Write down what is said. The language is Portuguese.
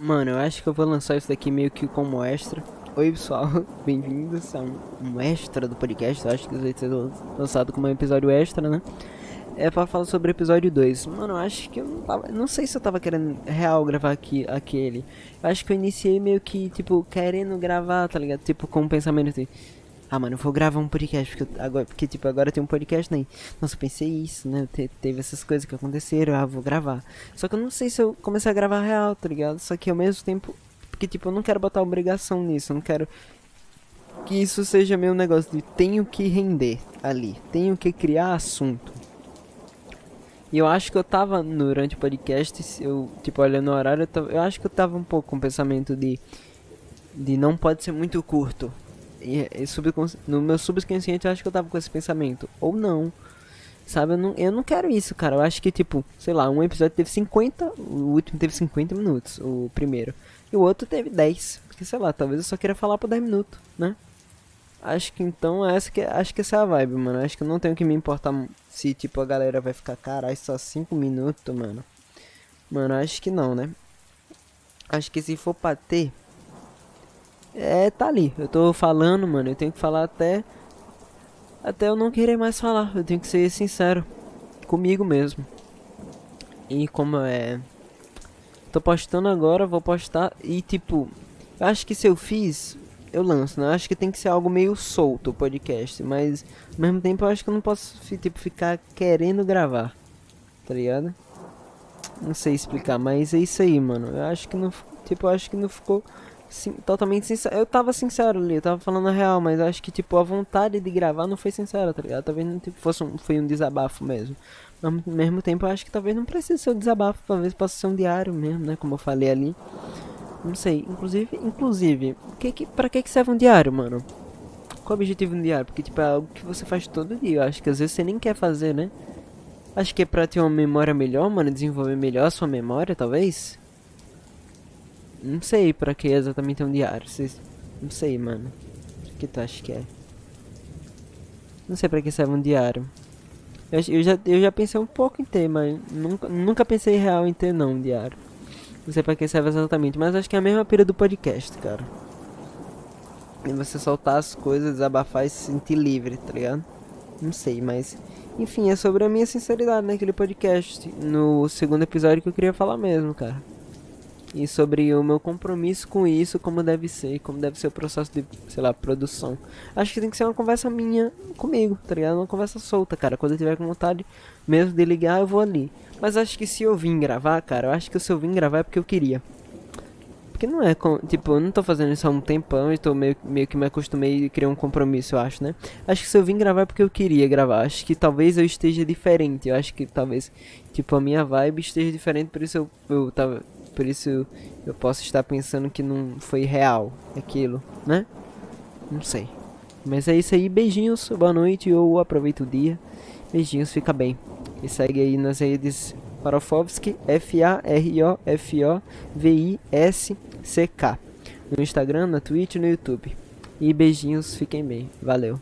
Mano, eu acho que eu vou lançar isso daqui meio que como extra. Oi pessoal, bem-vindos a um, extra do podcast. Eu acho que vai ser lançado como um episódio extra, né? É pra falar sobre o episódio 2. Mano, eu acho que eu não tava. Não sei se eu tava querendo real gravar aqui, aquele. Eu acho que eu iniciei meio que, tipo, querendo gravar, tá ligado? Tipo, com um pensamento assim. Ah, mano, eu vou gravar um podcast, porque, agora, porque tipo, agora tem um podcast, né? Nossa, eu pensei isso, né? Te, teve essas coisas que aconteceram, ah, vou gravar. Só que eu não sei se eu começar a gravar real, tá ligado? Só que ao mesmo tempo, porque tipo, eu não quero botar obrigação nisso, eu não quero que isso seja meu negócio de tenho que render ali, tenho que criar assunto. E eu acho que eu tava durante o podcast, eu, tipo, olhando o horário, eu, tava, eu acho que eu tava um pouco com o pensamento de de não pode ser muito curto, e, no meu subconsciente eu acho que eu tava com esse pensamento. Ou não. Sabe, eu não, eu não quero isso, cara. Eu acho que, tipo, sei lá, um episódio teve 50, o último teve 50 minutos, o primeiro. E o outro teve 10. Porque, sei lá, talvez eu só queira falar por 10 minutos, né? Acho que então essa que acho que essa é a vibe, mano. Acho que eu não tenho que me importar se tipo a galera vai ficar, caralho, só 5 minutos, mano. Mano, acho que não, né? Acho que se for pra ter, é, tá ali. Eu tô falando, mano. Eu tenho que falar até. Até eu não querer mais falar. Eu tenho que ser sincero comigo mesmo. E como é. Tô postando agora, vou postar. E tipo, acho que se eu fiz, eu lanço, né? Acho que tem que ser algo meio solto o podcast. Mas ao mesmo tempo eu acho que eu não posso tipo, ficar querendo gravar. Tá ligado? Não sei explicar, mas é isso aí, mano. Eu acho que não. Tipo, eu acho que não ficou sim, totalmente sincero. Eu tava sincero ali, eu tava falando a real, mas acho que, tipo, a vontade de gravar não foi sincera, tá ligado? Talvez não tipo, fosse um, foi um desabafo mesmo. Mas, ao mesmo tempo, eu acho que talvez não precise ser um desabafo, talvez possa ser um diário mesmo, né? Como eu falei ali. Não sei, inclusive, inclusive, que, que, pra que, que serve um diário, mano? Qual o objetivo de um diário? Porque, tipo, é algo que você faz todo dia. Eu acho que às vezes você nem quer fazer, né? Acho que é pra ter uma memória melhor, mano, desenvolver melhor a sua memória, talvez. Não sei pra que exatamente é um diário. Cês... Não sei, mano. O que tu acha que é? Não sei pra que serve um diário. Eu, eu, já, eu já pensei um pouco em ter, mas nunca, nunca pensei real em ter não um diário. Não sei pra que serve exatamente, mas acho que é a mesma pira do podcast, cara. E você soltar as coisas, desabafar e se sentir livre, tá ligado? Não sei, mas. Enfim, é sobre a minha sinceridade naquele podcast. No segundo episódio que eu queria falar mesmo, cara e sobre o meu compromisso com isso, como deve ser, como deve ser o processo de, sei lá, produção. Acho que tem que ser uma conversa minha comigo, tá ligado? Uma conversa solta, cara. Quando eu tiver com vontade mesmo de ligar, eu vou ali. Mas acho que se eu vim gravar, cara, eu acho que se eu vim gravar é porque eu queria. Porque não é, tipo, eu não tô fazendo isso há um tempão e tô meio, meio que me acostumei e criei um compromisso, eu acho, né? Acho que se eu vim gravar é porque eu queria gravar. Acho que talvez eu esteja diferente. Eu acho que talvez, tipo, a minha vibe esteja diferente, por isso eu, eu tava por isso eu posso estar pensando que não foi real aquilo, né? Não sei. Mas é isso aí, beijinhos, boa noite ou aproveita o dia. Beijinhos, fica bem. E segue aí nas redes Farofovski, F-A-R-O-F-O-V-I-S-C-K. No Instagram, na Twitch e no YouTube. E beijinhos, fiquem bem. Valeu.